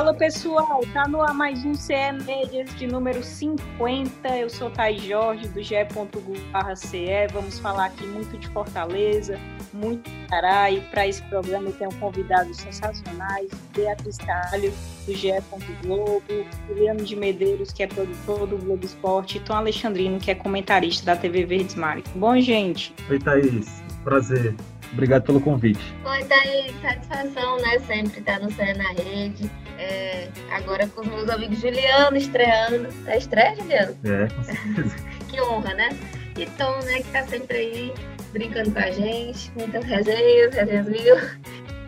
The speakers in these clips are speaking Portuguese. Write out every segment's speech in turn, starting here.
Fala pessoal, tá no ar mais um CE Medias de número 50. Eu sou Thais Jorge do ge.gu.ce. Vamos falar aqui muito de Fortaleza, muito de para esse programa eu tenho convidados sensacionais: Beatriz Calho, do GE. Globo, Juliano de Medeiros, que é produtor do Globo Esporte, e Tom Alexandrino, que é comentarista da TV Verdes Mari. Bom, gente? Oi, Thaís. Prazer. Obrigado pelo convite. Oi, Thaís. Satisfação, né? Sempre estar no CE na Rede. É, agora com os meus amigos Juliano estreando. É estreia, Juliano? É, com certeza. que honra, né? E Tom, né, que tá sempre aí brincando com a gente, muitas resenhas, resenhas mil.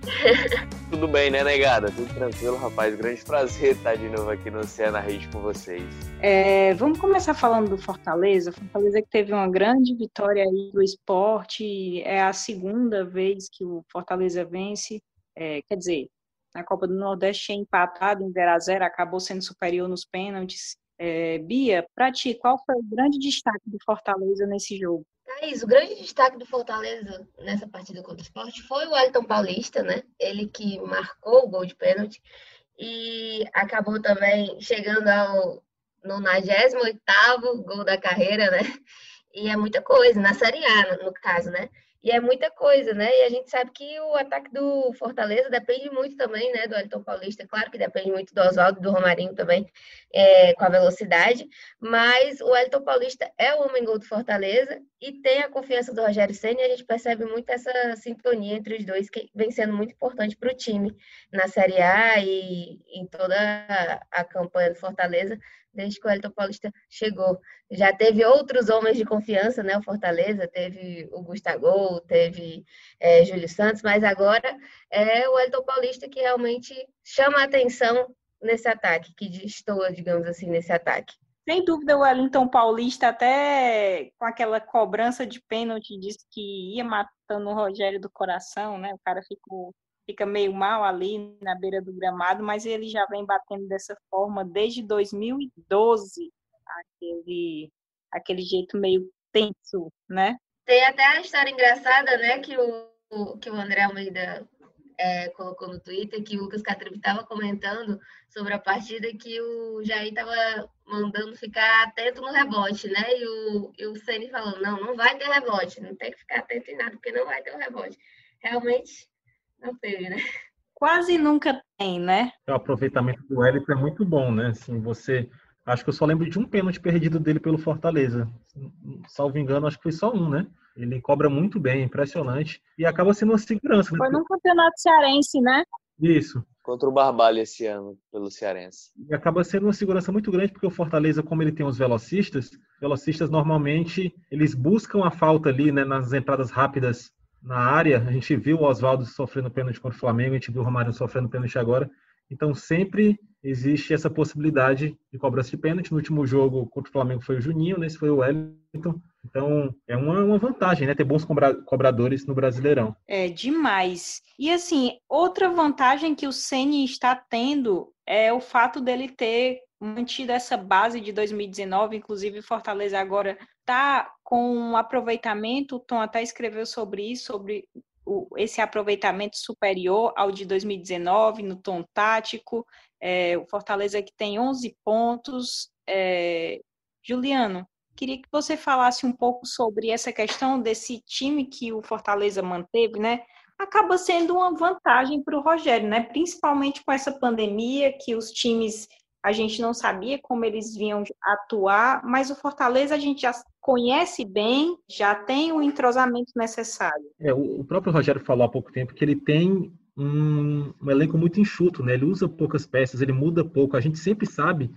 Tudo bem, né, negada? Tudo tranquilo, rapaz. Grande prazer estar de novo aqui no na Rede com vocês. É, vamos começar falando do Fortaleza. Fortaleza que teve uma grande vitória aí do esporte. É a segunda vez que o Fortaleza vence. É, quer dizer, na Copa do Nordeste tinha empatado em 0 a 0 acabou sendo superior nos pênaltis. É, Bia, para ti, qual foi o grande destaque do Fortaleza nesse jogo? Thaís, o grande destaque do Fortaleza nessa partida contra o esporte foi o Elton Paulista, né? Ele que marcou o gol de pênalti e acabou também chegando ao 98 gol da carreira, né? E é muita coisa, na Série A, no caso, né? E é muita coisa, né? E a gente sabe que o ataque do Fortaleza depende muito também, né, do Elton Paulista. Claro que depende muito do Oswaldo do Romarinho também, é, com a velocidade. Mas o Elton Paulista é o homem gol do Fortaleza e tem a confiança do Rogério Senna e a gente percebe muito essa sintonia entre os dois, que vem sendo muito importante para o time na Série A e em toda a campanha do Fortaleza, desde que o Elton Paulista chegou. Já teve outros homens de confiança, né? O Fortaleza teve o Gustavo, teve é, Júlio Santos, mas agora é o Elton Paulista que realmente chama a atenção nesse ataque, que destoa, digamos assim, nesse ataque. Sem dúvida, o Wellington Paulista, até com aquela cobrança de pênalti, disse que ia matando o Rogério do coração, né? O cara ficou fica meio mal ali na beira do gramado, mas ele já vem batendo dessa forma desde 2012, aquele, aquele jeito meio tenso, né? Tem até a história engraçada, né, que o, que o André Almeida é, colocou no Twitter, que o Lucas Catribe estava comentando sobre a partida que o Jair estava mandando ficar atento no rebote, né? E o, e o Ceni falando, não, não vai ter rebote, não tem que ficar atento em nada, porque não vai ter um rebote. Realmente não teve, né? Quase nunca tem, né? O aproveitamento do Wellington é muito bom, né? Assim, você. Acho que eu só lembro de um pênalti perdido dele pelo Fortaleza. Salvo engano, acho que foi só um, né? Ele cobra muito bem, impressionante. E acaba sendo uma segurança. Né? Foi no campeonato cearense, né? Isso. Contra o Barbalho esse ano, pelo Cearense. E acaba sendo uma segurança muito grande, porque o Fortaleza, como ele tem os velocistas, velocistas normalmente eles buscam a falta ali, né, nas entradas rápidas na área. A gente viu o Oswaldo sofrendo pênalti contra o Flamengo, a gente viu o Romário sofrendo pênalti agora. Então sempre existe essa possibilidade de cobrança de pênalti. No último jogo contra o Flamengo foi o Juninho, nesse foi o Wellington. Então é uma, uma vantagem, né? Ter bons cobradores no Brasileirão. É demais. E assim, outra vantagem que o Ceni está tendo é o fato dele ter mantido essa base de 2019, inclusive Fortaleza agora está com um aproveitamento, o Tom até escreveu sobre isso, sobre o, esse aproveitamento superior ao de 2019 no tom tático, é, o Fortaleza que tem 11 pontos. É, Juliano, queria que você falasse um pouco sobre essa questão desse time que o Fortaleza manteve, né? Acaba sendo uma vantagem para o Rogério, né? Principalmente com essa pandemia que os times a gente não sabia como eles vinham atuar, mas o Fortaleza a gente já conhece bem, já tem o entrosamento necessário. É, o próprio Rogério falou há pouco tempo que ele tem um, um, elenco muito enxuto, né? Ele usa poucas peças, ele muda pouco. A gente sempre sabe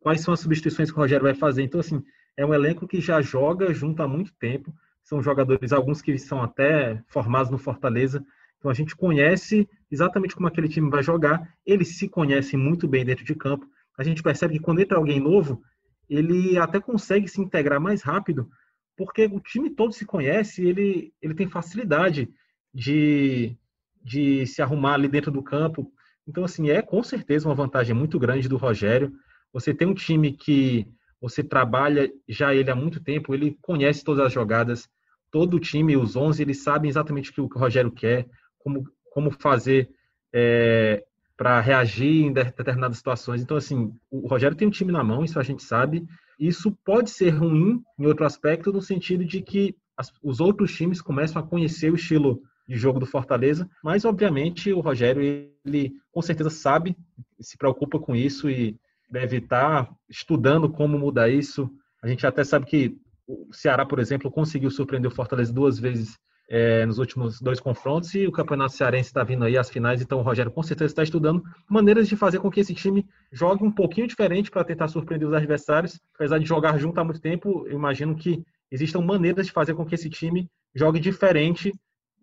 quais são as substituições que o Rogério vai fazer. Então, assim, é um elenco que já joga junto há muito tempo. São jogadores, alguns que são até formados no Fortaleza. Então, a gente conhece exatamente como aquele time vai jogar. Eles se conhecem muito bem dentro de campo a gente percebe que quando entra alguém novo, ele até consegue se integrar mais rápido, porque o time todo se conhece, ele, ele tem facilidade de, de se arrumar ali dentro do campo. Então, assim, é com certeza uma vantagem muito grande do Rogério. Você tem um time que você trabalha já ele há muito tempo, ele conhece todas as jogadas, todo o time, os 11, eles sabem exatamente o que o Rogério quer, como, como fazer é, para reagir em determinadas situações. Então, assim, o Rogério tem um time na mão, isso a gente sabe. Isso pode ser ruim em outro aspecto, no sentido de que as, os outros times começam a conhecer o estilo de jogo do Fortaleza, mas obviamente o Rogério ele com certeza sabe, se preocupa com isso e deve estar estudando como mudar isso. A gente até sabe que o Ceará, por exemplo, conseguiu surpreender o Fortaleza duas vezes é, nos últimos dois confrontos e o Campeonato Cearense está vindo aí às finais, então o Rogério com certeza está estudando maneiras de fazer com que esse time jogue um pouquinho diferente para tentar surpreender os adversários. Apesar de jogar junto há muito tempo, eu imagino que existam maneiras de fazer com que esse time jogue diferente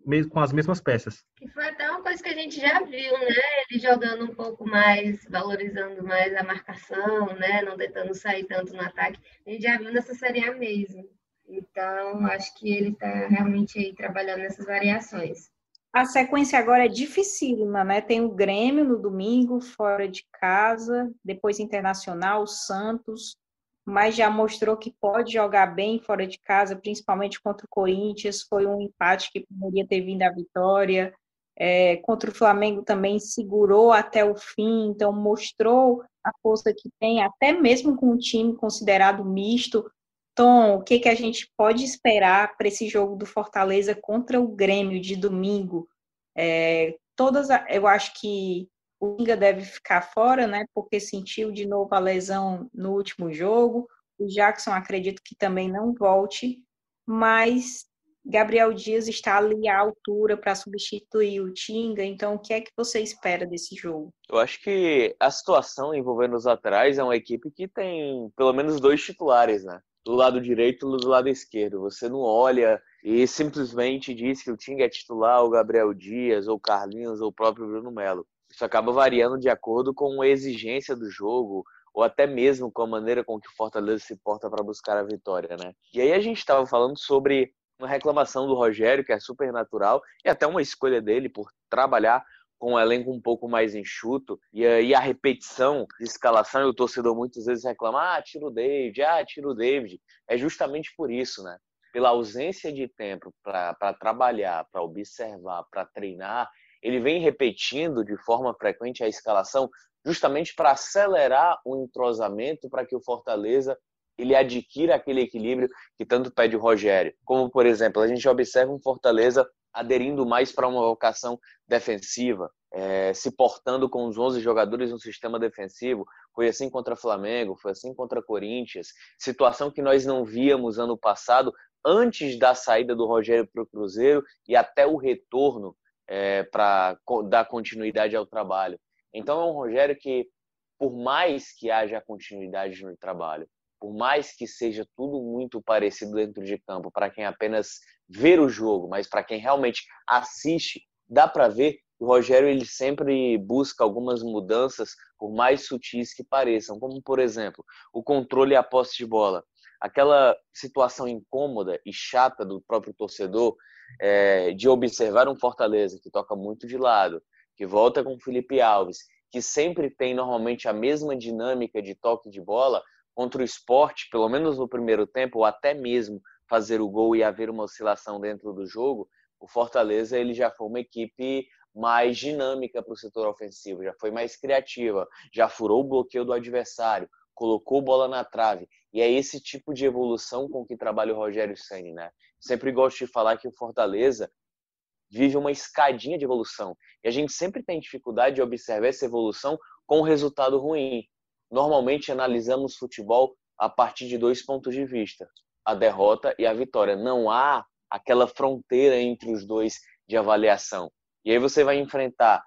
mesmo com as mesmas peças. Que foi até uma coisa que a gente já viu, né? Ele jogando um pouco mais, valorizando mais a marcação, né? Não tentando sair tanto no ataque. A gente já viu nessa Série A mesmo. Então, acho que ele está realmente aí trabalhando nessas variações. A sequência agora é dificílima, né? Tem o Grêmio no domingo, fora de casa, depois Internacional, Santos, mas já mostrou que pode jogar bem fora de casa, principalmente contra o Corinthians. Foi um empate que poderia ter vindo a vitória. É, contra o Flamengo também segurou até o fim, então mostrou a força que tem, até mesmo com um time considerado misto. Tom, o que, que a gente pode esperar para esse jogo do Fortaleza contra o Grêmio de domingo? É, todas, eu acho que o Inga deve ficar fora, né? Porque sentiu de novo a lesão no último jogo. O Jackson acredito que também não volte, mas Gabriel Dias está ali à altura para substituir o Tinga. Então, o que é que você espera desse jogo? Eu acho que a situação envolvendo os laterais é uma equipe que tem pelo menos dois titulares, né? Do lado direito e do lado esquerdo. Você não olha e simplesmente diz que o Tinga é titular, o Gabriel Dias, ou Carlinhos, ou o próprio Bruno Melo. Isso acaba variando de acordo com a exigência do jogo, ou até mesmo com a maneira com que o Fortaleza se porta para buscar a vitória, né? E aí a gente estava falando sobre uma reclamação do Rogério, que é super natural, e até uma escolha dele por trabalhar com um elenco um pouco mais enxuto, e aí a repetição de escalação, e o torcedor muitas vezes reclama, ah, tira o David, ah, tira o David. É justamente por isso, né? Pela ausência de tempo para trabalhar, para observar, para treinar, ele vem repetindo de forma frequente a escalação justamente para acelerar o entrosamento para que o Fortaleza ele adquira aquele equilíbrio que tanto pede o Rogério. Como, por exemplo, a gente observa um Fortaleza aderindo mais para uma vocação defensiva, é, se portando com os 11 jogadores no sistema defensivo. Foi assim contra Flamengo, foi assim contra Corinthians. Situação que nós não víamos ano passado, antes da saída do Rogério para o Cruzeiro e até o retorno é, para dar continuidade ao trabalho. Então é um Rogério que, por mais que haja continuidade no trabalho, por mais que seja tudo muito parecido dentro de campo, para quem apenas vê o jogo, mas para quem realmente assiste, dá para ver o Rogério ele sempre busca algumas mudanças, por mais sutis que pareçam, como por exemplo, o controle e a posse de bola. Aquela situação incômoda e chata do próprio torcedor é, de observar um Fortaleza que toca muito de lado, que volta com o Felipe Alves, que sempre tem normalmente a mesma dinâmica de toque de bola, contra o esporte, pelo menos no primeiro tempo, ou até mesmo fazer o gol e haver uma oscilação dentro do jogo, o Fortaleza ele já foi uma equipe mais dinâmica para o setor ofensivo, já foi mais criativa, já furou o bloqueio do adversário, colocou bola na trave. E é esse tipo de evolução com que trabalha o Rogério Ceni, né? Sempre gosto de falar que o Fortaleza vive uma escadinha de evolução. E a gente sempre tem dificuldade de observar essa evolução com um resultado ruim. Normalmente analisamos futebol a partir de dois pontos de vista: a derrota e a vitória. Não há aquela fronteira entre os dois de avaliação. E aí você vai enfrentar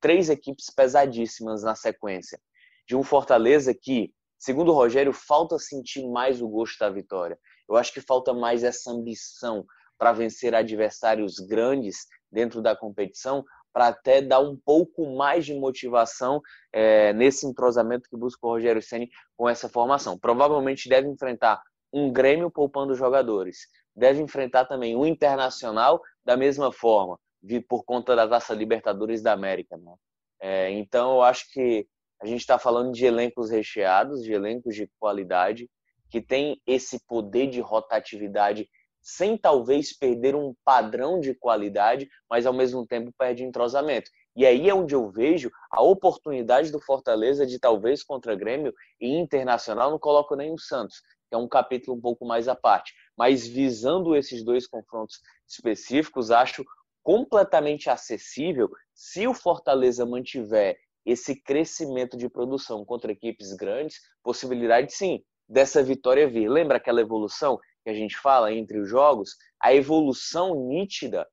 três equipes pesadíssimas na sequência. De um Fortaleza que Segundo o Rogério, falta sentir mais o gosto da vitória. Eu acho que falta mais essa ambição para vencer adversários grandes dentro da competição, para até dar um pouco mais de motivação é, nesse entrosamento que busca o Rogério Ceni com essa formação. Provavelmente deve enfrentar um Grêmio poupando jogadores, deve enfrentar também um Internacional da mesma forma, por conta da Taça Libertadores da América. Né? É, então, eu acho que a gente está falando de elencos recheados, de elencos de qualidade, que tem esse poder de rotatividade sem talvez perder um padrão de qualidade, mas ao mesmo tempo perde entrosamento. E aí é onde eu vejo a oportunidade do Fortaleza de talvez contra Grêmio e Internacional, não coloco nem o Santos, que é um capítulo um pouco mais à parte. Mas visando esses dois confrontos específicos, acho completamente acessível se o Fortaleza mantiver esse crescimento de produção contra equipes grandes, possibilidade sim dessa vitória vir. Lembra aquela evolução que a gente fala entre os jogos? A evolução nítida,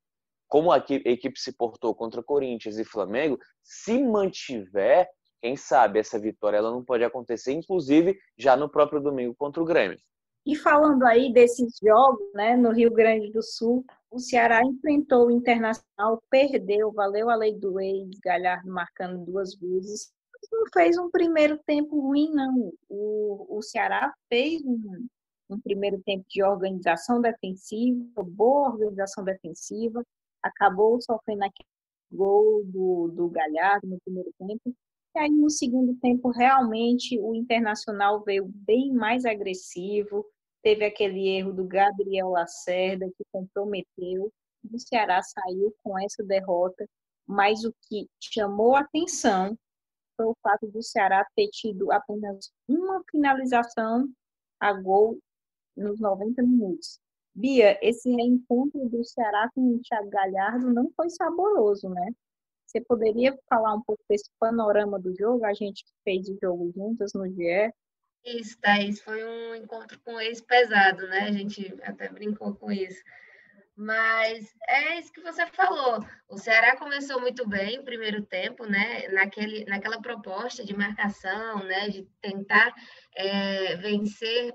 como a equipe se portou contra Corinthians e Flamengo, se mantiver, quem sabe essa vitória ela não pode acontecer, inclusive já no próprio domingo contra o Grêmio. E falando aí desses jogos, né, no Rio Grande do Sul, o Ceará enfrentou o Internacional, perdeu, valeu a lei do ex, Galhardo marcando duas vezes. Não fez um primeiro tempo ruim, não. O, o Ceará fez um, um primeiro tempo de organização defensiva, boa organização defensiva, acabou sofrendo aquele gol do, do Galhardo no primeiro tempo. E aí, no segundo tempo, realmente o Internacional veio bem mais agressivo, teve aquele erro do Gabriel Lacerda que comprometeu. O Ceará saiu com essa derrota, mas o que chamou atenção foi o fato do Ceará ter tido apenas uma finalização a gol nos 90 minutos. Bia, esse reencontro do Ceará com o Thiago Galhardo não foi saboroso, né? Você poderia falar um pouco desse panorama do jogo? A gente fez o jogo juntas no GE. Isso, Thaís, foi um encontro com ex pesado, né? A gente até brincou com isso. Mas é isso que você falou. O Ceará começou muito bem no primeiro tempo, né? Naquele, naquela proposta de marcação, né? De tentar é, vencer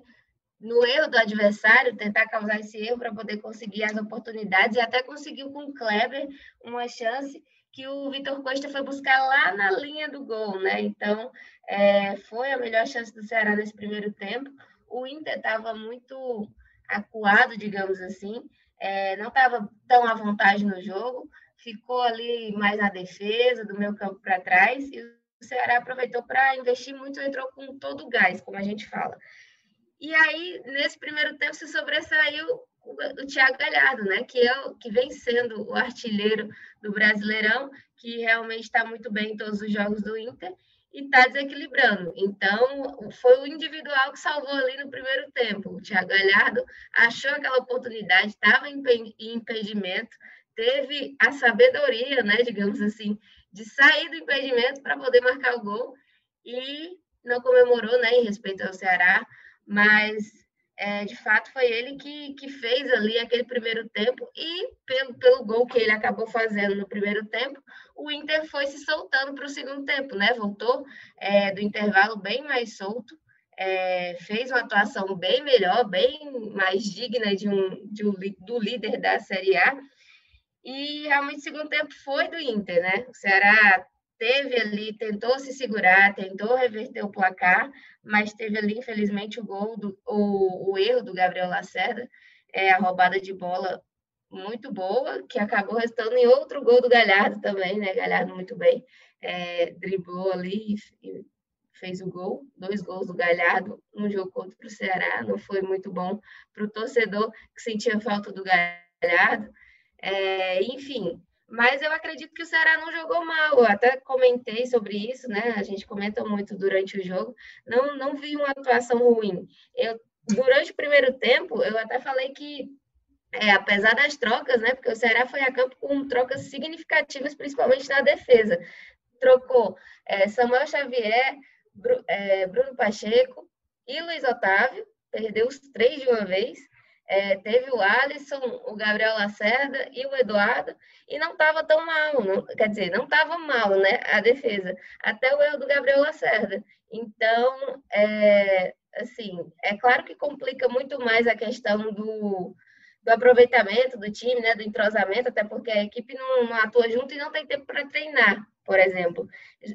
no erro do adversário, tentar causar esse erro para poder conseguir as oportunidades e até conseguiu com o Kleber uma chance que o Vitor Costa foi buscar lá na linha do gol, né? Então, é, foi a melhor chance do Ceará nesse primeiro tempo. O Inter estava muito acuado, digamos assim, é, não estava tão à vontade no jogo, ficou ali mais na defesa, do meu campo para trás, e o Ceará aproveitou para investir muito, entrou com todo o gás, como a gente fala. E aí, nesse primeiro tempo, se sobressaiu o Thiago Galhardo, né? Que, é o, que vem sendo o artilheiro do Brasileirão, que realmente está muito bem em todos os jogos do Inter e está desequilibrando. Então, foi o individual que salvou ali no primeiro tempo. O Thiago Galhardo achou aquela oportunidade, estava em impedimento, teve a sabedoria, né, digamos assim, de sair do impedimento para poder marcar o gol e não comemorou, né, em respeito ao Ceará, mas é, de fato foi ele que, que fez ali aquele primeiro tempo e pelo, pelo gol que ele acabou fazendo no primeiro tempo, o Inter foi se soltando para o segundo tempo, né? Voltou é, do intervalo bem mais solto, é, fez uma atuação bem melhor, bem mais digna de um, de um do líder da Série A. E realmente o segundo tempo foi do Inter, né? O Ceará teve ali, tentou se segurar, tentou reverter o placar, mas teve ali, infelizmente, o gol, do, o, o erro do Gabriel Lacerda, é, a roubada de bola muito boa, que acabou restando em outro gol do Galhardo também, né? Galhardo muito bem, é, driblou ali e fez o gol, dois gols do Galhardo no jogo contra o Ceará, não foi muito bom para o torcedor que sentia falta do Galhardo. É, enfim, mas eu acredito que o Ceará não jogou mal. Eu até comentei sobre isso, né? A gente comenta muito durante o jogo. Não, não vi uma atuação ruim. Eu, durante o primeiro tempo, eu até falei que, é, apesar das trocas, né? Porque o Ceará foi a campo com trocas significativas, principalmente na defesa. Trocou é, Samuel Xavier, Bru, é, Bruno Pacheco e Luiz Otávio. Perdeu os três de uma vez. É, teve o Alisson, o Gabriel Lacerda e o Eduardo, e não estava tão mal, não, quer dizer, não estava mal, né, a defesa, até o erro do Gabriel Lacerda. Então, é, assim, é claro que complica muito mais a questão do, do aproveitamento do time, né, do entrosamento, até porque a equipe não, não atua junto e não tem tempo para treinar, por exemplo.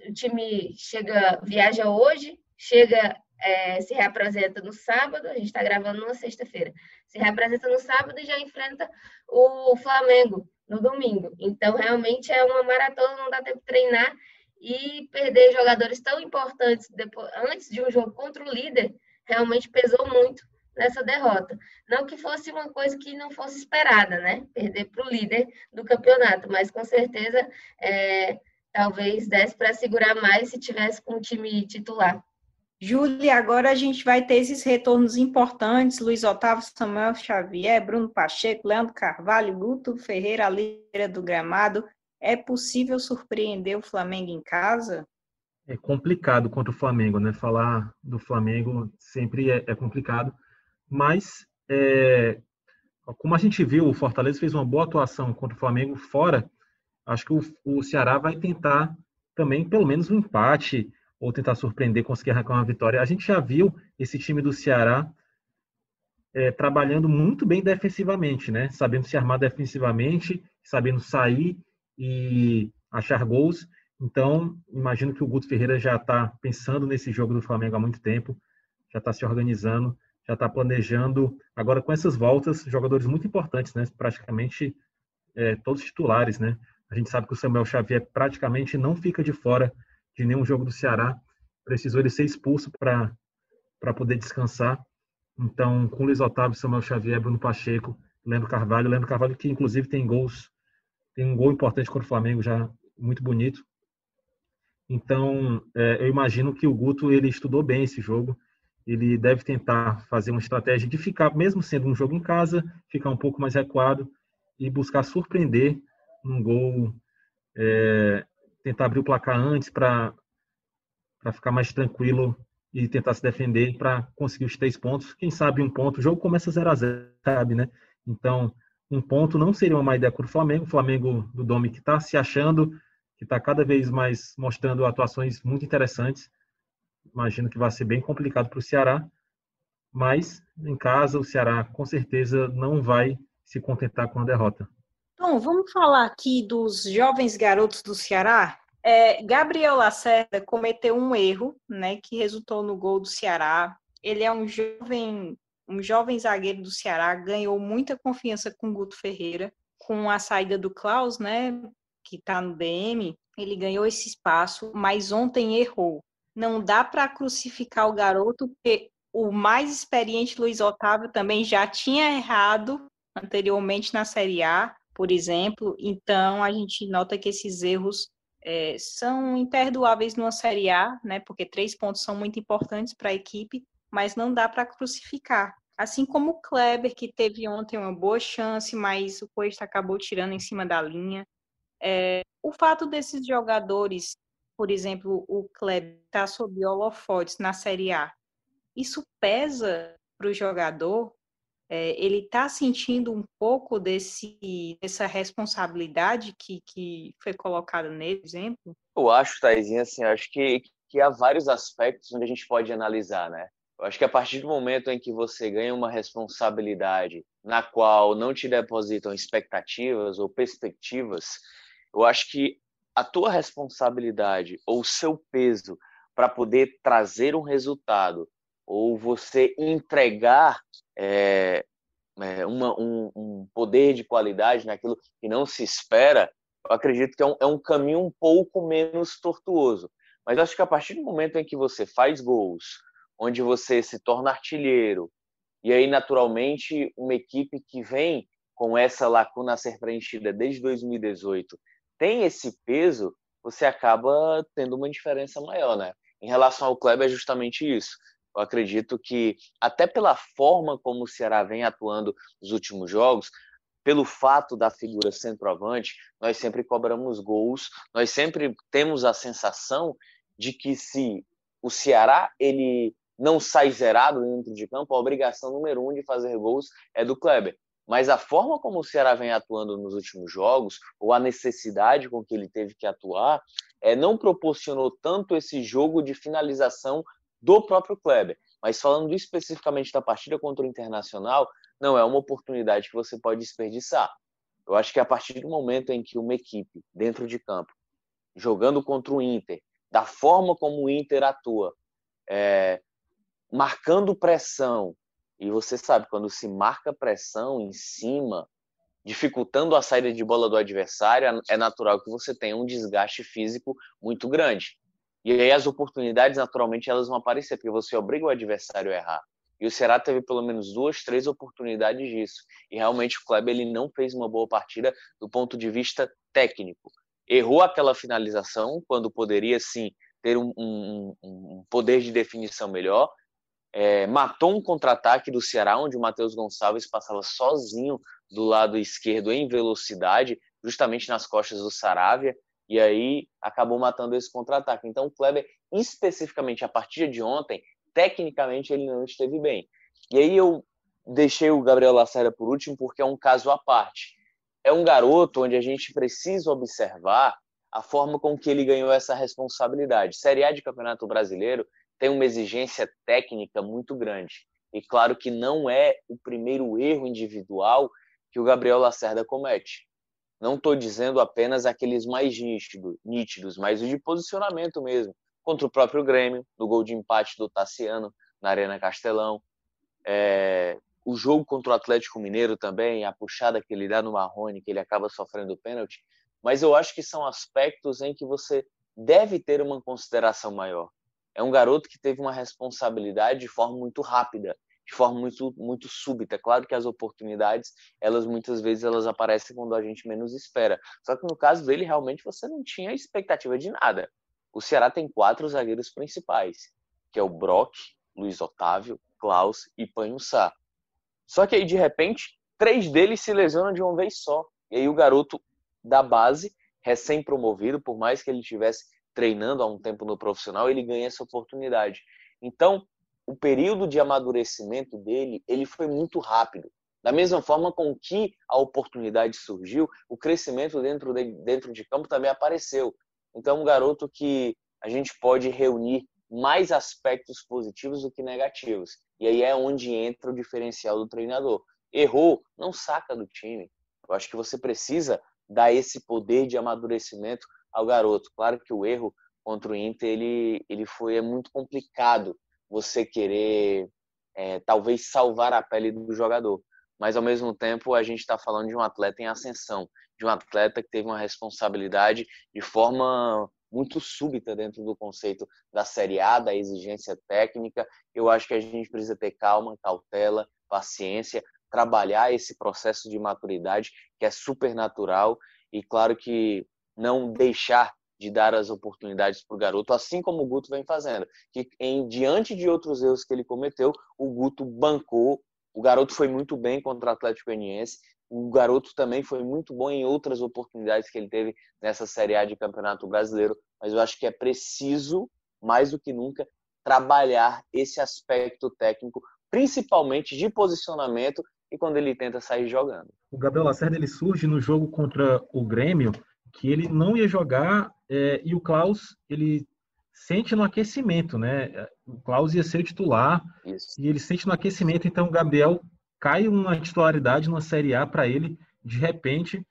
O time chega, viaja hoje, chega é, se reapresenta no sábado, a gente está gravando na sexta-feira, se reapresenta no sábado e já enfrenta o Flamengo no domingo. Então, realmente é uma maratona, não dá tempo de treinar e perder jogadores tão importantes depois, antes de um jogo contra o líder, realmente pesou muito nessa derrota. Não que fosse uma coisa que não fosse esperada, né? Perder para o líder do campeonato, mas com certeza é, talvez desse para segurar mais se tivesse com o time titular. Júlia, agora a gente vai ter esses retornos importantes: Luiz Otávio, Samuel Xavier, Bruno Pacheco, Leandro Carvalho, Guto Ferreira, a do gramado. É possível surpreender o Flamengo em casa? É complicado contra o Flamengo, né? Falar do Flamengo sempre é, é complicado, mas é, como a gente viu, o Fortaleza fez uma boa atuação contra o Flamengo fora. Acho que o, o Ceará vai tentar também, pelo menos, um empate ou tentar surpreender, conseguir arrancar uma vitória. A gente já viu esse time do Ceará é, trabalhando muito bem defensivamente, né? Sabendo se armar defensivamente, sabendo sair e achar gols. Então, imagino que o Guto Ferreira já está pensando nesse jogo do Flamengo há muito tempo, já está se organizando, já está planejando. Agora, com essas voltas, jogadores muito importantes, né? Praticamente é, todos titulares, né? A gente sabe que o Samuel Xavier praticamente não fica de fora de nenhum jogo do Ceará. Precisou ele ser expulso para poder descansar. Então, com Luiz Otávio, Samuel Xavier, Bruno Pacheco, Leandro Carvalho. Leandro Carvalho que, inclusive, tem gols, tem um gol importante contra o Flamengo já muito bonito. Então, é, eu imagino que o Guto ele estudou bem esse jogo. Ele deve tentar fazer uma estratégia de ficar, mesmo sendo um jogo em casa, ficar um pouco mais recuado e buscar surpreender um gol é, tentar abrir o placar antes para ficar mais tranquilo e tentar se defender para conseguir os três pontos. Quem sabe um ponto, o jogo começa 0 a 0 sabe, né? Então, um ponto não seria uma má ideia para o Flamengo. O Flamengo do Domi que está se achando, que está cada vez mais mostrando atuações muito interessantes. Imagino que vai ser bem complicado para o Ceará, mas em casa o Ceará com certeza não vai se contentar com a derrota. Bom, vamos falar aqui dos jovens garotos do Ceará. É, Gabriel Lacerda cometeu um erro, né, que resultou no gol do Ceará. Ele é um jovem, um jovem zagueiro do Ceará, ganhou muita confiança com Guto Ferreira, com a saída do Klaus, né, que está no DM, ele ganhou esse espaço, mas ontem errou. Não dá para crucificar o garoto, porque o mais experiente Luiz Otávio também já tinha errado anteriormente na Série A por exemplo. Então, a gente nota que esses erros é, são imperdoáveis numa Série A, né? Porque três pontos são muito importantes para a equipe, mas não dá para crucificar. Assim como o Kleber, que teve ontem uma boa chance, mas o Cuesta acabou tirando em cima da linha. É, o fato desses jogadores, por exemplo, o Kleber estar tá sob holofotes na Série A, isso pesa para o jogador é, ele está sentindo um pouco desse, dessa responsabilidade que, que foi colocada nele, exemplo? Eu acho, Taizinha, assim, acho que, que há vários aspectos onde a gente pode analisar, né? Eu acho que a partir do momento em que você ganha uma responsabilidade na qual não te depositam expectativas ou perspectivas, eu acho que a tua responsabilidade ou o seu peso para poder trazer um resultado ou você entregar é, é, uma, um, um, poder de qualidade naquilo que não se espera, eu acredito que é um, é um caminho um pouco menos tortuoso. Mas acho que a partir do momento em que você faz gols, onde você se torna artilheiro, e aí, naturalmente, uma equipe que vem com essa lacuna a ser preenchida desde 2018 tem esse peso, você acaba tendo uma diferença maior, né? Em relação ao Kleber, é justamente isso. Eu acredito que, até pela forma como o Ceará vem atuando nos últimos jogos, pelo fato da figura centroavante, nós sempre cobramos gols, nós sempre temos a sensação de que se o Ceará ele não sai zerado dentro de campo, a obrigação número um de fazer gols é do Kleber. Mas a forma como o Ceará vem atuando nos últimos jogos, ou a necessidade com que ele teve que atuar, é, não proporcionou tanto esse jogo de finalização do próprio Kleber. Mas falando especificamente da partida contra o Internacional, não é uma oportunidade que você pode desperdiçar. Eu acho que a partir do momento em que uma equipe dentro de campo, jogando contra o Inter, da forma como o Inter atua, é, marcando pressão, e você sabe, quando se marca pressão em cima, dificultando a saída de bola do adversário, é natural que você tenha um desgaste físico muito grande. E aí as oportunidades, naturalmente, elas vão aparecer, porque você obriga o adversário a errar. E o Ceará teve pelo menos duas, três oportunidades disso. E realmente o Kleber ele não fez uma boa partida do ponto de vista técnico. errou aquela finalização quando poderia sim ter um, um, um poder de definição melhor, é, matou um contra-ataque do Ceará, onde o Matheus Gonçalves passava sozinho do lado esquerdo em velocidade, justamente nas costas do Saravia, e aí acabou matando esse contra-ataque. Então o Kleber, especificamente a partir de ontem, tecnicamente ele não esteve bem. E aí eu deixei o Gabriel Lacerda por último porque é um caso à parte. É um garoto onde a gente precisa observar a forma com que ele ganhou essa responsabilidade. Série A de Campeonato Brasileiro tem uma exigência técnica muito grande. E claro que não é o primeiro erro individual que o Gabriel Lacerda comete. Não estou dizendo apenas aqueles mais nítido, nítidos, mas o de posicionamento mesmo. Contra o próprio Grêmio, no gol de empate do Tassiano, na Arena Castelão. É, o jogo contra o Atlético Mineiro também, a puxada que ele dá no Marrone, que ele acaba sofrendo pênalti. Mas eu acho que são aspectos em que você deve ter uma consideração maior é um garoto que teve uma responsabilidade de forma muito rápida, de forma muito, muito súbita. Claro que as oportunidades, elas muitas vezes elas aparecem quando a gente menos espera. Só que no caso dele, realmente você não tinha expectativa de nada. O Ceará tem quatro zagueiros principais, que é o Brock, Luiz Otávio, Klaus e Panhussá. Só que aí, de repente, três deles se lesionam de uma vez só. E aí o garoto da base, recém-promovido, por mais que ele tivesse treinando há um tempo no profissional, ele ganha essa oportunidade. Então, o período de amadurecimento dele, ele foi muito rápido. Da mesma forma com que a oportunidade surgiu, o crescimento dentro de, dentro de campo também apareceu. Então, um garoto que a gente pode reunir mais aspectos positivos do que negativos. E aí é onde entra o diferencial do treinador. Errou, não saca do time. Eu acho que você precisa dar esse poder de amadurecimento ao garoto. Claro que o erro contra o Inter ele, ele foi é muito complicado você querer é, talvez salvar a pele do jogador, mas ao mesmo tempo a gente está falando de um atleta em ascensão, de um atleta que teve uma responsabilidade de forma muito súbita dentro do conceito da Série A, da exigência técnica. Eu acho que a gente precisa ter calma, cautela, paciência, trabalhar esse processo de maturidade que é super natural e claro que não deixar de dar as oportunidades para o garoto, assim como o Guto vem fazendo. Que em diante de outros erros que ele cometeu, o Guto bancou. O garoto foi muito bem contra o Atlético Goianiense. O garoto também foi muito bom em outras oportunidades que ele teve nessa Série A de Campeonato Brasileiro. Mas eu acho que é preciso, mais do que nunca, trabalhar esse aspecto técnico, principalmente de posicionamento e quando ele tenta sair jogando. O Gabriel Lacerda ele surge no jogo contra o Grêmio que ele não ia jogar é, e o Klaus ele sente no aquecimento, né? O Klaus ia ser o titular Isso. e ele sente no aquecimento, então o Gabriel cai uma titularidade numa Série A para ele de repente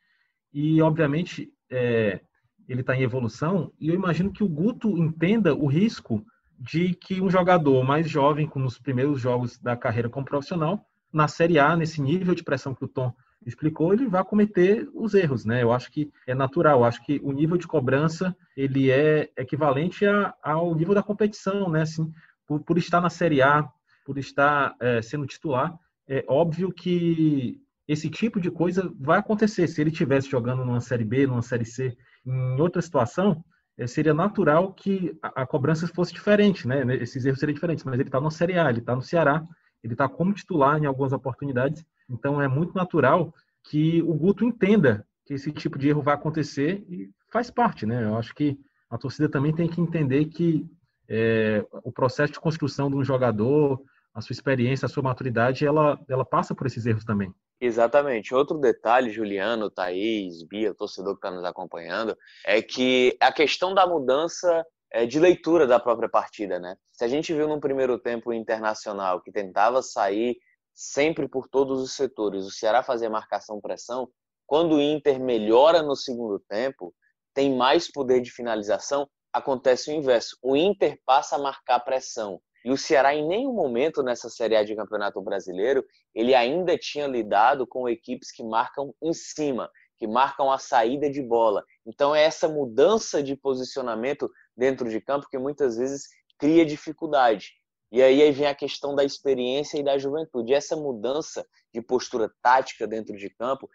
e obviamente é, ele está em evolução e eu imagino que o Guto entenda o risco de que um jogador mais jovem, com os primeiros jogos da carreira como profissional, na Série A, nesse nível de pressão que o Tom explicou, ele vai cometer os erros, né? Eu acho que é natural. Acho que o nível de cobrança ele é equivalente a, ao nível da competição, né? Assim, por, por estar na Série A, por estar é, sendo titular, é óbvio que esse tipo de coisa vai acontecer. Se ele estivesse jogando numa Série B, numa Série C, em outra situação, é, seria natural que a, cobrança fosse diferente, né? Esses erros seriam diferentes. Mas ele está na Série A, ele está no Ceará, ele está como titular em algumas oportunidades então é muito natural que o Guto entenda que esse tipo de erro vai acontecer e faz parte, né? Eu acho que a torcida também tem que entender que é, o processo de construção de um jogador, a sua experiência, a sua maturidade, ela, ela passa por esses erros também. Exatamente. Outro detalhe, Juliano, Thaís, Bia, torcedor que está nos acompanhando, é que a questão da mudança é, de leitura da própria partida, né? Se a gente viu no primeiro tempo internacional que tentava sair sempre por todos os setores. O Ceará fazia marcação-pressão. Quando o Inter melhora no segundo tempo, tem mais poder de finalização, acontece o inverso. O Inter passa a marcar pressão. E o Ceará, em nenhum momento nessa Série A de Campeonato Brasileiro, ele ainda tinha lidado com equipes que marcam em cima, que marcam a saída de bola. Então, é essa mudança de posicionamento dentro de campo que muitas vezes cria dificuldade. E aí, vem a questão da experiência e da juventude. essa mudança de postura tática dentro de campo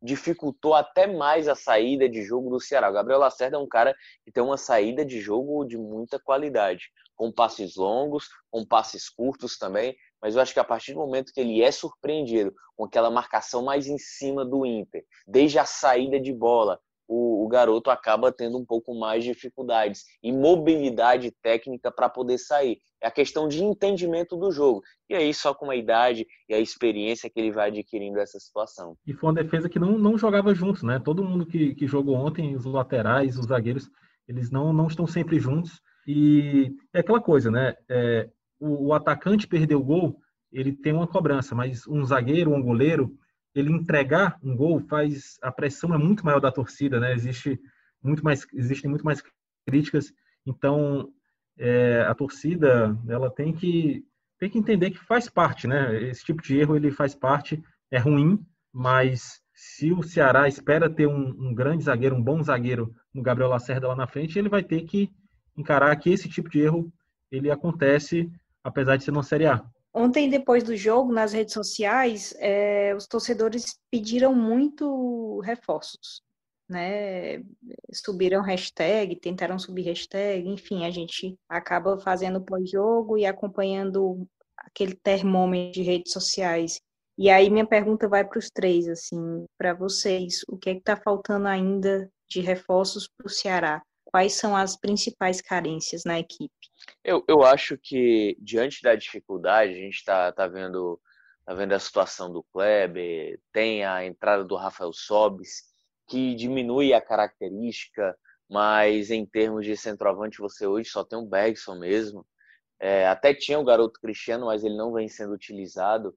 dificultou até mais a saída de jogo do Ceará. O Gabriel Lacerda é um cara que tem uma saída de jogo de muita qualidade, com passes longos, com passes curtos também, mas eu acho que a partir do momento que ele é surpreendido com aquela marcação mais em cima do Inter, desde a saída de bola, o, o garoto acaba tendo um pouco mais de dificuldades e mobilidade técnica para poder sair. É a questão de entendimento do jogo. E aí, só com a idade e a experiência que ele vai adquirindo essa situação. E foi uma defesa que não, não jogava juntos, né? Todo mundo que, que jogou ontem, os laterais, os zagueiros, eles não, não estão sempre juntos. E é aquela coisa, né? É, o, o atacante perdeu o gol, ele tem uma cobrança, mas um zagueiro, um goleiro, ele entregar um gol faz a pressão é muito maior da torcida, né? Existe muito mais, existem muito mais críticas. Então é, a torcida ela tem que tem que entender que faz parte, né? Esse tipo de erro ele faz parte, é ruim, mas se o Ceará espera ter um, um grande zagueiro, um bom zagueiro no Gabriel Lacerda lá na frente, ele vai ter que encarar que esse tipo de erro ele acontece apesar de ser uma Série A. Ontem, depois do jogo, nas redes sociais, é, os torcedores pediram muito reforços, né? Subiram hashtag, tentaram subir hashtag, enfim, a gente acaba fazendo pós-jogo e acompanhando aquele termômetro de redes sociais. E aí minha pergunta vai para os três, assim, para vocês, o que é que está faltando ainda de reforços para o Ceará? Quais são as principais carências na equipe? Eu, eu acho que, diante da dificuldade, a gente está tá vendo, tá vendo a situação do Kleber, tem a entrada do Rafael Sobis, que diminui a característica, mas em termos de centroavante, você hoje só tem o Bergson mesmo. É, até tinha o garoto Cristiano, mas ele não vem sendo utilizado.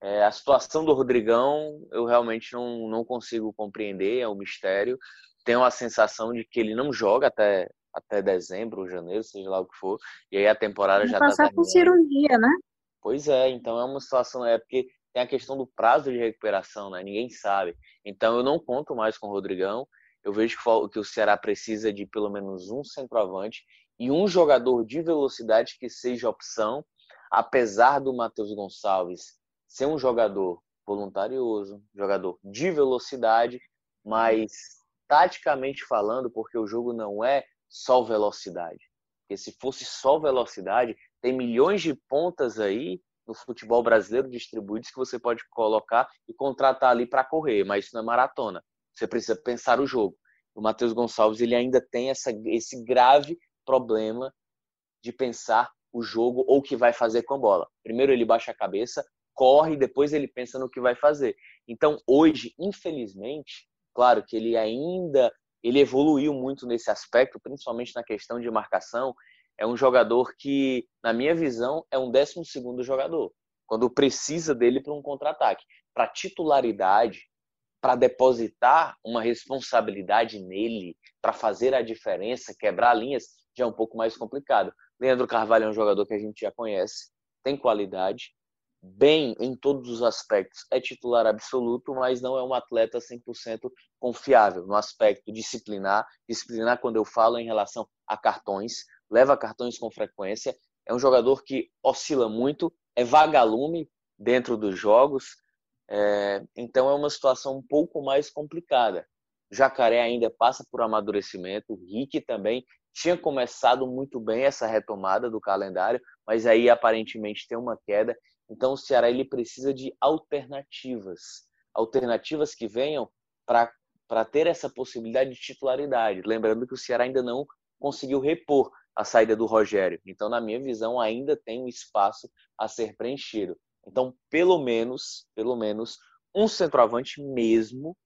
É, a situação do Rodrigão eu realmente não, não consigo compreender, é um mistério. Tenho a sensação de que ele não joga até, até dezembro ou janeiro, seja lá o que for, e aí a temporada já está passar por cirurgia, né? Pois é, então é uma situação, é porque tem a questão do prazo de recuperação, né? Ninguém sabe. Então eu não conto mais com o Rodrigão. Eu vejo que o Ceará precisa de pelo menos um centroavante e um jogador de velocidade que seja opção, apesar do Matheus Gonçalves ser um jogador voluntarioso, jogador de velocidade, mas taticamente falando, porque o jogo não é só velocidade. Porque se fosse só velocidade, tem milhões de pontas aí no futebol brasileiro distribuídos que você pode colocar e contratar ali para correr, mas isso não é maratona. Você precisa pensar o jogo. O Matheus Gonçalves ele ainda tem essa, esse grave problema de pensar o jogo ou o que vai fazer com a bola. Primeiro ele baixa a cabeça, corre, depois ele pensa no que vai fazer. Então, hoje, infelizmente, claro que ele ainda ele evoluiu muito nesse aspecto, principalmente na questão de marcação. É um jogador que, na minha visão, é um décimo segundo jogador. Quando precisa dele para um contra-ataque. Para titularidade, para depositar uma responsabilidade nele, para fazer a diferença, quebrar linhas, já é um pouco mais complicado. Leandro Carvalho é um jogador que a gente já conhece, tem qualidade, bem em todos os aspectos, é titular absoluto, mas não é um atleta 100% confiável no aspecto disciplinar. Disciplinar, quando eu falo em relação a cartões, leva cartões com frequência. É um jogador que oscila muito, é vagalume dentro dos jogos, é, então é uma situação um pouco mais complicada. Jacaré ainda passa por amadurecimento, o Rick também tinha começado muito bem essa retomada do calendário, mas aí aparentemente tem uma queda então o Ceará ele precisa de alternativas, alternativas que venham para ter essa possibilidade de titularidade. Lembrando que o Ceará ainda não conseguiu repor a saída do Rogério. Então, na minha visão, ainda tem um espaço a ser preenchido. Então, pelo menos, pelo menos um centroavante mesmo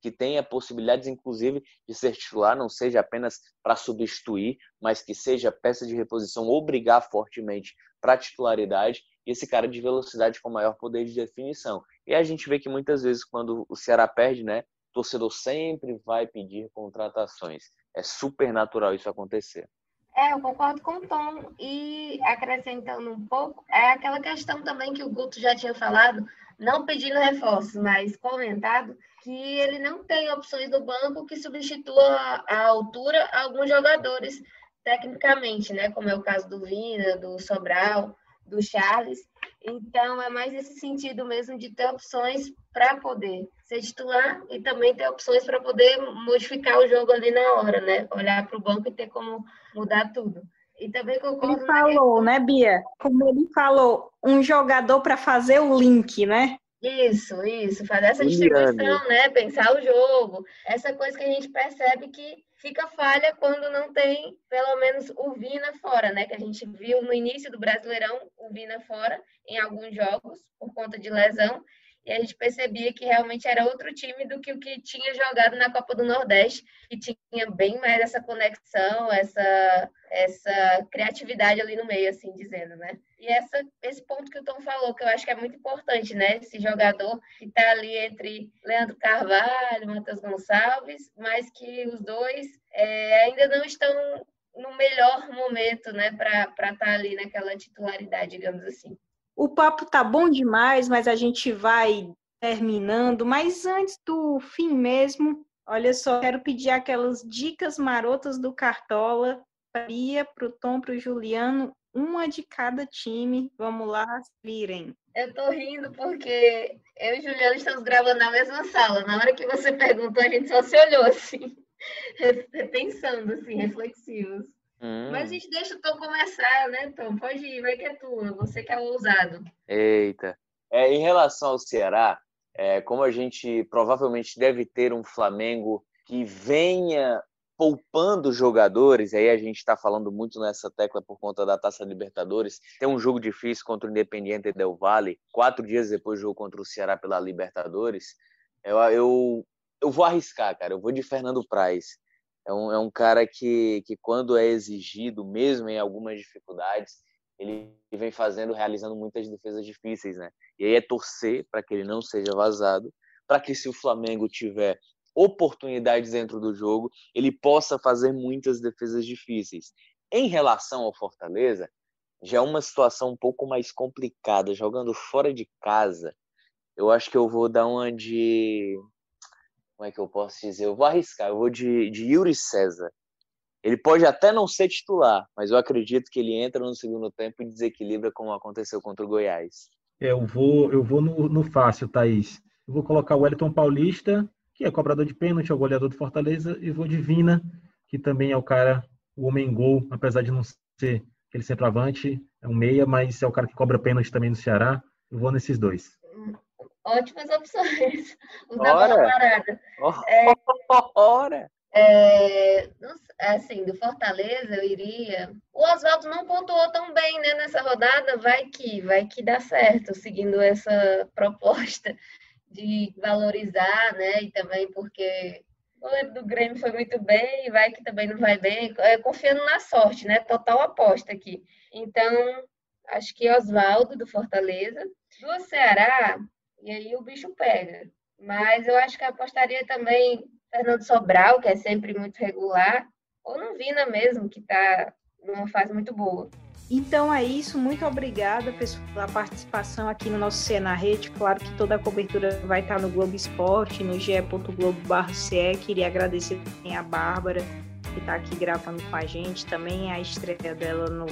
que tenha possibilidades, inclusive, de ser titular, não seja apenas para substituir, mas que seja peça de reposição ou brigar fortemente para titularidade e esse cara de velocidade com maior poder de definição. E a gente vê que muitas vezes quando o Ceará perde, né, o torcedor sempre vai pedir contratações. É super natural isso acontecer. É, eu concordo com o Tom. E acrescentando um pouco, é aquela questão também que o Guto já tinha falado, não pedindo reforços, mas comentado, que ele não tem opções do banco que substitua a altura alguns jogadores tecnicamente, né? Como é o caso do Vina, do Sobral do Charles. Então, é mais nesse sentido mesmo de ter opções para poder ser titular e também ter opções para poder modificar o jogo ali na hora, né? Olhar para o banco e ter como mudar tudo. E também concordo. Ele falou, né, Bia? Como ele falou, um jogador para fazer o link, né? Isso, isso, fazer essa distribuição, né? Pensar o jogo, essa coisa que a gente percebe que fica falha quando não tem, pelo menos, o Vina fora, né? Que a gente viu no início do Brasileirão o Vina fora em alguns jogos por conta de lesão e a gente percebia que realmente era outro time do que o que tinha jogado na Copa do Nordeste, e tinha bem mais essa conexão, essa, essa criatividade ali no meio, assim dizendo, né? E essa, esse ponto que o Tom falou, que eu acho que é muito importante, né? Esse jogador que está ali entre Leandro Carvalho, Matheus Gonçalves, mas que os dois é, ainda não estão no melhor momento, né, para estar tá ali naquela titularidade, digamos assim. O papo tá bom demais, mas a gente vai terminando. Mas antes do fim mesmo, olha só, quero pedir aquelas dicas marotas do Cartola para Bia, para o Tom, para o Juliano, uma de cada time. Vamos lá, virem. Eu tô rindo porque eu e o Juliano estamos gravando na mesma sala. Na hora que você perguntou, a gente só se olhou assim, pensando assim, reflexivos. Hum. Mas a gente deixa o Tom começar, né, Tom? Pode ir, vai que é tua, você que é ousado. Eita. É, em relação ao Ceará, é, como a gente provavelmente deve ter um Flamengo que venha poupando jogadores, aí a gente está falando muito nessa tecla por conta da Taça Libertadores. Tem um jogo difícil contra o Independiente Del Valle, quatro dias depois do jogo contra o Ceará pela Libertadores. Eu, eu, eu vou arriscar, cara. Eu vou de Fernando Praz é um, é um cara que, que, quando é exigido, mesmo em algumas dificuldades, ele vem fazendo, realizando muitas defesas difíceis, né? E aí é torcer para que ele não seja vazado, para que se o Flamengo tiver oportunidades dentro do jogo, ele possa fazer muitas defesas difíceis. Em relação ao Fortaleza, já é uma situação um pouco mais complicada, jogando fora de casa. Eu acho que eu vou dar uma de como é que eu posso dizer? Eu vou arriscar, eu vou de, de Yuri César. Ele pode até não ser titular, mas eu acredito que ele entra no segundo tempo e desequilibra como aconteceu contra o Goiás. É, eu vou, eu vou no, no fácil, Thaís. Eu vou colocar o Wellington Paulista, que é cobrador de pênalti, é o goleador do Fortaleza, e vou de Vina, que também é o cara, o homem gol, apesar de não ser aquele centroavante, é um meia, mas é o cara que cobra pênalti também no Ceará. Eu vou nesses dois ótimas opções. Bola parada. É, Ora! É, assim, do Fortaleza eu iria. O Oswaldo não pontuou tão bem né, nessa rodada, vai que, vai que dá certo, seguindo essa proposta de valorizar, né? E também porque o do Grêmio foi muito bem, vai que também não vai bem, é, confiando na sorte, né? Total aposta aqui. Então, acho que Oswaldo do Fortaleza. Do Ceará, e aí o bicho pega. Mas eu acho que apostaria também Fernando Sobral, que é sempre muito regular, ou no Vina mesmo, que está numa fase muito boa. Então é isso, muito obrigada pela participação aqui no nosso Cena Rede. Claro que toda a cobertura vai estar no Globo Esporte, no ge.globo.ce. Queria agradecer também a Bárbara, que está aqui gravando com a gente, também a estreia dela no,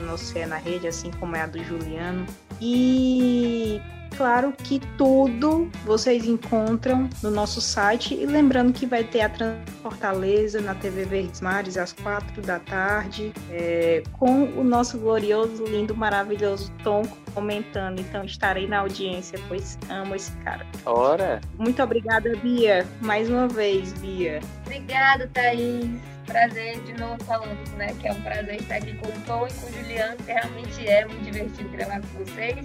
no Cena Rede, assim como é a do Juliano. E claro que tudo vocês encontram no nosso site. E lembrando que vai ter a Fortaleza na TV Verdes Mares às quatro da tarde, é, com o nosso glorioso, lindo, maravilhoso Tom comentando. Então estarei na audiência, pois amo esse cara. Ora! Muito obrigada, Bia. Mais uma vez, Bia. Obrigada, Thaís prazer de novo falando, né? Que é um prazer estar aqui com o Tom e com o Juliano, que realmente é muito divertido gravar com vocês.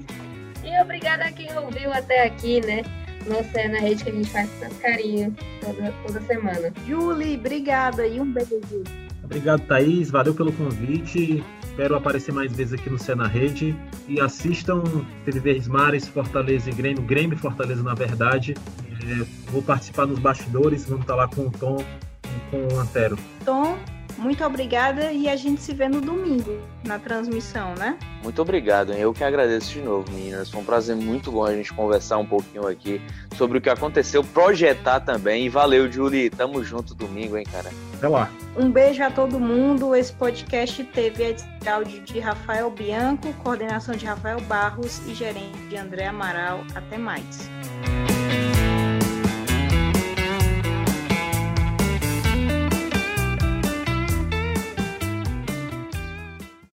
E obrigada a quem ouviu até aqui, né? Nossa, é na rede que a gente faz com tanto carinho toda, toda semana. Julie, obrigada e um beijo. Obrigado, Thaís. Valeu pelo convite. Espero aparecer mais vezes aqui no Cena Rede. E assistam TV Verdes Mares, Fortaleza e Grêmio. Grêmio e Fortaleza, na verdade. É, vou participar nos bastidores. Vamos estar lá com o Tom e com o Antero. Tom, Muito obrigada e a gente se vê no domingo na transmissão, né? Muito obrigado, eu que agradeço de novo, meninas. Foi um prazer muito bom a gente conversar um pouquinho aqui sobre o que aconteceu, projetar também. E valeu, Julie. Tamo junto domingo, hein, cara? Até lá. Um beijo a todo mundo. Esse podcast teve a áudio de Rafael Bianco, coordenação de Rafael Barros e gerente de André Amaral. Até mais.